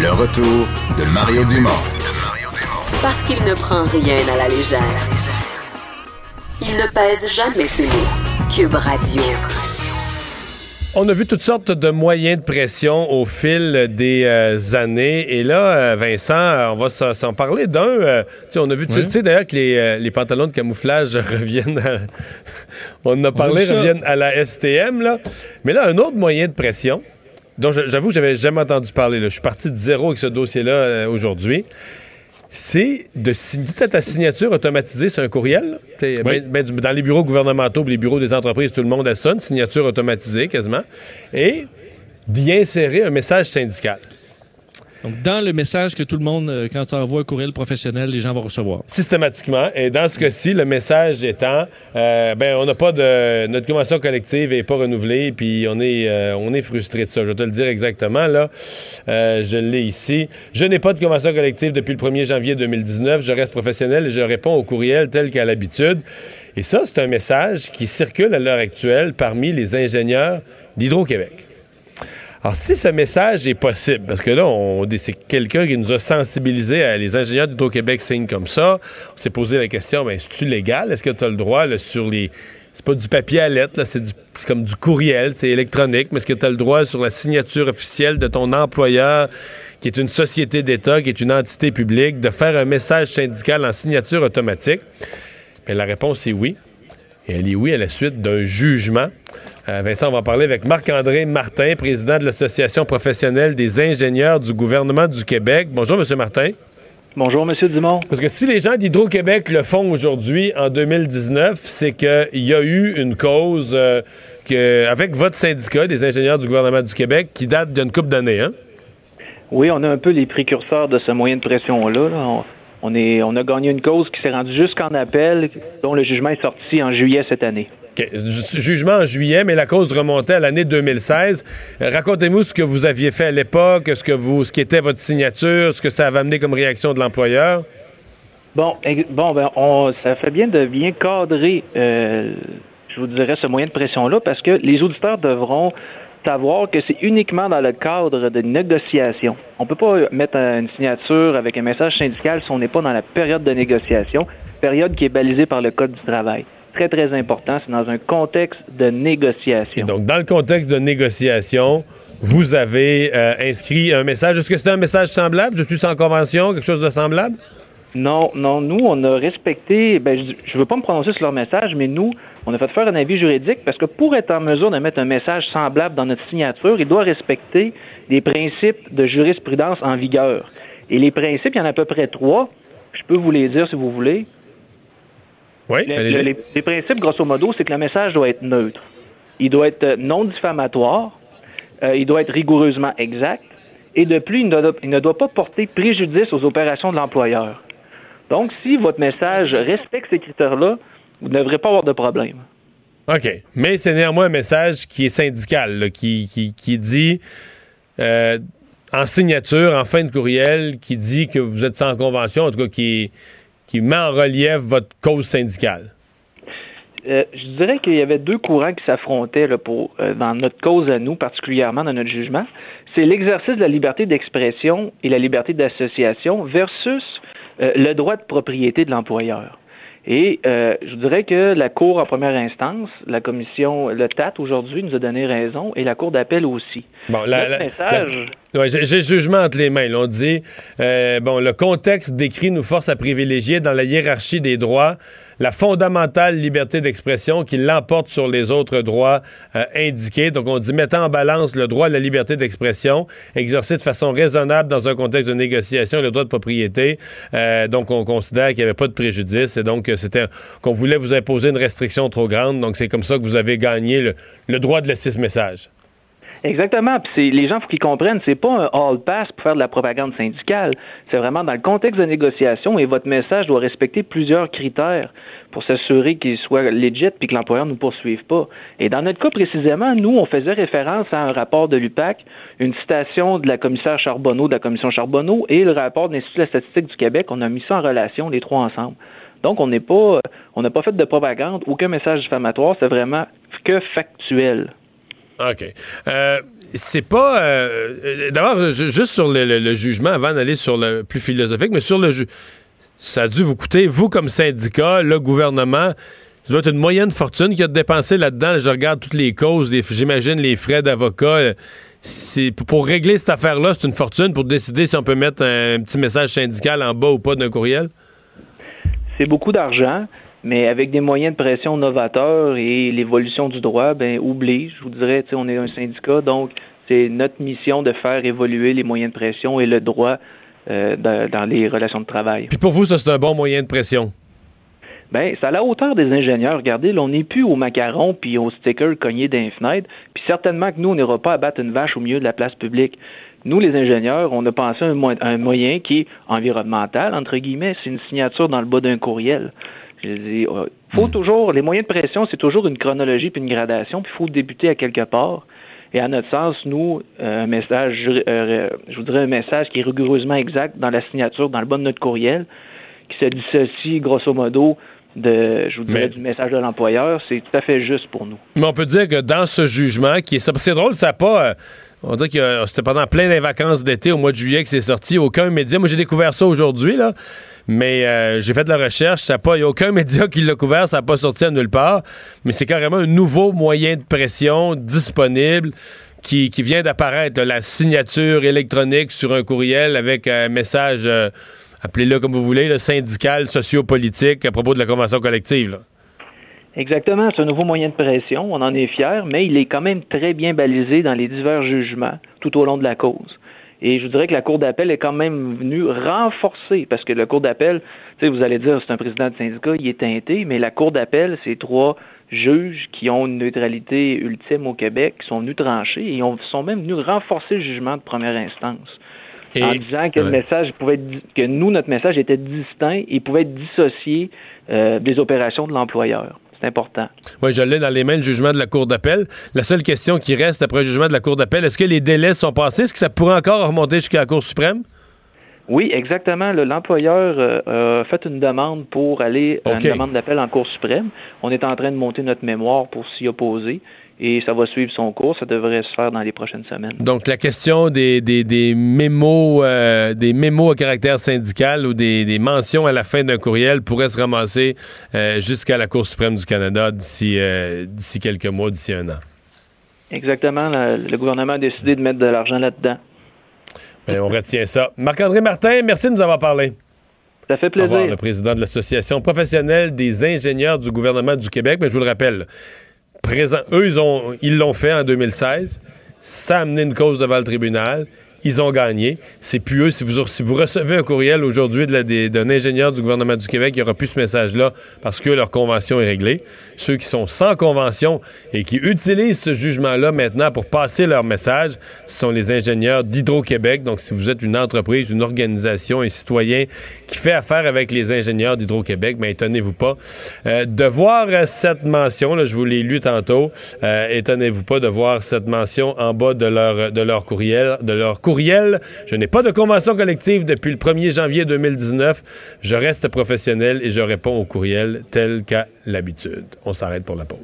Le retour de Mario Dumont. Parce qu'il ne prend rien à la légère. Il ne pèse jamais ses mots. Cube Radio. On a vu toutes sortes de moyens de pression au fil des euh, années. Et là, euh, Vincent, on va s'en parler d'un. Euh, on a vu, tu sais d'ailleurs que les, les, pantalons de camouflage reviennent à, On en a parlé, reviennent à la STM. Là. Mais là, un autre moyen de pression, dont j'avoue que j'avais jamais entendu parler. Je suis parti de zéro avec ce dossier-là aujourd'hui c'est de signer ta signature automatisée sur un courriel. Ben, ben, dans les bureaux gouvernementaux, les bureaux des entreprises, tout le monde a ça, une signature automatisée quasiment, et d'y insérer un message syndical. Donc, dans le message que tout le monde, euh, quand tu envoies un courriel professionnel, les gens vont recevoir. Systématiquement. Et dans ce cas-ci, le message étant, euh, ben, on n'a pas de. Notre convention collective n'est pas renouvelée, puis on est, euh, est frustré de ça. Je vais te le dire exactement, là. je l'ai ici. Je n'ai pas de convention collective depuis le 1er janvier 2019. Je reste professionnel et je réponds au courriel tel qu'à l'habitude. Et ça, c'est un message qui circule à l'heure actuelle parmi les ingénieurs d'Hydro-Québec. Alors, si ce message est possible, parce que là, c'est quelqu'un qui nous a sensibilisés à les ingénieurs d'Hydro-Québec signent comme ça, on s'est posé la question, ben, est-ce-tu légal? Est-ce que tu as le droit sur les. C'est pas du papier à lettres, c'est, comme du courriel, c'est électronique, mais est-ce que tu as le droit sur la signature officielle de ton employeur, qui est une société d'État, qui est une entité publique, de faire un message syndical en signature automatique? Bien, la réponse est oui. Et elle est oui à la suite d'un jugement euh, Vincent, on va parler avec Marc-André Martin, président de l'Association professionnelle des ingénieurs du gouvernement du Québec. Bonjour, M. Martin. Bonjour, M. Dumont. Parce que si les gens d'Hydro-Québec le font aujourd'hui, en 2019, c'est qu'il y a eu une cause euh, que, avec votre syndicat des ingénieurs du gouvernement du Québec qui date d'une couple d'années. Hein? Oui, on a un peu les précurseurs de ce moyen de pression-là. On, est, on a gagné une cause qui s'est rendue jusqu'en appel, dont le jugement est sorti en juillet cette année. Jugement en juillet, mais la cause remontait à l'année 2016. Euh, racontez-nous ce que vous aviez fait à l'époque, ce que vous, ce qui était votre signature, ce que ça avait amené comme réaction de l'employeur. Bon, bon, ben, on, ça fait bien de bien cadrer, euh, je vous dirais, ce moyen de pression-là, parce que les auditeurs devront savoir que c'est uniquement dans le cadre de négociation. On ne peut pas mettre une signature avec un message syndical si on n'est pas dans la période de négociation, période qui est balisée par le Code du travail très, très important. C'est dans un contexte de négociation. donc, dans le contexte de négociation, vous avez euh, inscrit un message. Est-ce que c'est un message semblable? Je suis sans convention, quelque chose de semblable? Non, non. Nous, on a respecté. Ben, je ne veux pas me prononcer sur leur message, mais nous, on a fait faire un avis juridique parce que pour être en mesure de mettre un message semblable dans notre signature, il doit respecter des principes de jurisprudence en vigueur. Et les principes, il y en a à peu près trois. Je peux vous les dire si vous voulez. Oui, les, principes, grosso modo, c'est que le message doit être neutre. Il doit être euh, non diffamatoire. Euh, il doit être rigoureusement exact. Et de plus, il ne, doit, pas porter préjudice aux opérations de l'employeur. Donc, si votre message respecte ces critères-là, vous ne devrez pas avoir de problème. OK. Mais c'est néanmoins un message qui est syndical, qui, qui, dit euh, en signature, en fin de courriel, qui dit que vous êtes sans convention, en tout cas qui qui met en relief votre cause syndicale? Euh, je dirais qu'il y avait deux courants qui s'affrontaient pour, euh, dans notre cause à nous, particulièrement dans notre jugement. C'est l'exercice de la liberté d'expression et la liberté d'association versus euh, le droit de propriété de l'employeur. Et je dirais que la Cour en première instance, la commission, le TAT aujourd'hui nous a donné raison et la Cour d'appel aussi. Bon, la, message... j'ai le jugement entre les mains. on dit, euh, bon, le contexte décrit nous force à privilégier dans la hiérarchie des droits la fondamentale liberté d'expression qui l'emporte sur les autres droits euh, indiqués. Donc, on dit mettant en balance le droit à la liberté d'expression, exercé de façon raisonnable dans un contexte de négociation, le droit de propriété. Euh, donc, on considère qu'il n'y avait pas de préjudice et donc c'était qu'on voulait vous imposer une restriction trop grande. Donc, c'est comme ça que vous avez gagné le, le droit de laisser ce message. Exactement. Puis les gens, faut qu'ils comprennent, c'est pas un all pass pour faire de la propagande syndicale. C'est vraiment dans le contexte de négociation et votre message doit respecter plusieurs critères pour s'assurer qu'il soit legit puis que l'employeur ne nous poursuive pas. Et dans notre cas précisément, nous, on faisait référence à un rapport de l'UPAC, une citation de la commissaire Charbonneau, de la commission Charbonneau et le rapport de l'Institut de la statistique du Québec. On a mis ça en relation, les trois ensemble. Donc, on n'est pas, on n'a pas fait de propagande, aucun message diffamatoire, c'est vraiment que factuel. OK. Euh, c'est pas. Euh, d'abord, juste sur le, jugement, avant d'aller sur le plus philosophique, mais sur le jugement, ça a dû vous coûter, vous comme syndicat, le gouvernement, ça doit être une moyenne fortune qui a dépensé là-dedans. Je regarde toutes les causes, j'imagine les frais d'avocat. Pour régler cette affaire-là, c'est une fortune pour décider si on peut mettre un petit message syndical en bas ou pas d'un courriel? C'est beaucoup d'argent mais avec des moyens de pression novateurs et l'évolution du droit, ben oublie. Je vous dirais, on est un syndicat, donc c'est notre mission de faire évoluer les moyens de pression et le droit euh, dans, les relations de travail. Puis pour vous, ça c'est un bon moyen de pression? Ben, c'est à la hauteur des ingénieurs. Regardez, là, on n'est plus au macaron puis au sticker cogné d'un fenêtre. Puis certainement que nous, on n'ira pas abattre une vache au milieu de la place publique. Nous, les ingénieurs, on a pensé à un, un moyen qui est environnemental, entre guillemets. C'est une signature dans le bas d'un courriel. Je dis, euh, faut hmm. toujours, les moyens de pression, c'est toujours une chronologie puis une gradation, puis il faut débuter à quelque part. Et à notre sens, nous, euh, un message, euh, je voudrais un message qui est rigoureusement exact dans la signature, dans le bas de notre courriel, qui se dissocie grosso modo de, je vous dirais, du message de l'employeur, c'est tout à fait juste pour nous. Mais on peut dire que dans ce jugement, qui est c'est drôle, ça n'a pas. On dirait que c'était pendant plein des vacances d'été au mois de juillet que c'est sorti. Aucun média. Moi, j'ai découvert ça aujourd'hui, là. Mais euh, j'ai fait de la recherche, il n'y a aucun média qui l'a couvert, ça n'a pas sorti à nulle part. Mais c'est carrément un nouveau moyen de pression disponible qui, vient d'apparaître, la signature électronique sur un courriel avec un message, euh, appelez-le comme vous voulez, le syndical, sociopolitique à propos de la convention collective. Exactement, c'est un nouveau moyen de pression, on en est fier, mais il est quand même très bien balisé dans les divers jugements tout au long de la cause. Et je vous dirais que la Cour d'appel est quand même venue renforcer, parce que la Cour d'appel, tu sais, vous allez dire, c'est un président de syndicat, il est teinté, mais la Cour d'appel, c'est trois juges qui ont une neutralité ultime au Québec, qui sont venus trancher et ils sont même venus renforcer le jugement de première instance. en disant que le message pouvait être, que nous, notre message était distinct et pouvait être dissocié euh, des opérations de l'employeur. C'est important. Oui, je l'ai dans les mains le jugement de la Cour d'appel. La seule question qui reste après le jugement de la Cour d'appel, est-ce que les délais sont passés? Est-ce que ça pourrait encore remonter jusqu'à la Cour suprême? Oui, exactement. L'employeur euh, a fait une demande pour aller à une demande d'appel en Cour suprême. On est en train de monter notre mémoire pour s'y opposer et ça va suivre son cours. Ça devrait se faire dans les prochaines semaines. Donc, la question des, des, des mémos, euh, des mémos à caractère syndical ou des, des mentions à la fin d'un courriel pourrait se ramasser euh, jusqu'à la Cour suprême du Canada d'ici euh, d'ici quelques mois, d'ici un an. Exactement. le gouvernement a décidé de mettre de l'argent là-dedans. Ben, on retient ça. Marc-André Martin, merci de nous avoir parlé. Ça fait plaisir. Au revoir, le président de l'Association professionnelle des ingénieurs du gouvernement du Québec. Mais je vous le rappelle, eux, ils l'ont fait en 2016. Ça a amené une cause devant le tribunal. Ils ont gagné. C'est plus eux. Si vous, recevez un courriel aujourd'hui d'un ingénieur du gouvernement du Québec, il n'y aura plus ce message-là parce que leur convention est réglée. Ceux qui sont sans convention et qui utilisent ce jugement-là maintenant pour passer leur message, ce sont les ingénieurs d'Hydro-Québec. Donc, si vous êtes une entreprise, une organisation, un citoyen qui fait affaire avec les ingénieurs d'Hydro-Québec, mais ben, étonnez-vous pas euh, de voir cette mention. Là, je vous l'ai lu tantôt. Euh, étonnez-vous pas de voir cette mention en bas de leur de leur courriel, de leur Je n'ai pas de convention collective depuis le 1er janvier 2019. Je reste professionnel et je réponds au courriel tel qu'à l'habitude. On s'arrête pour la pause.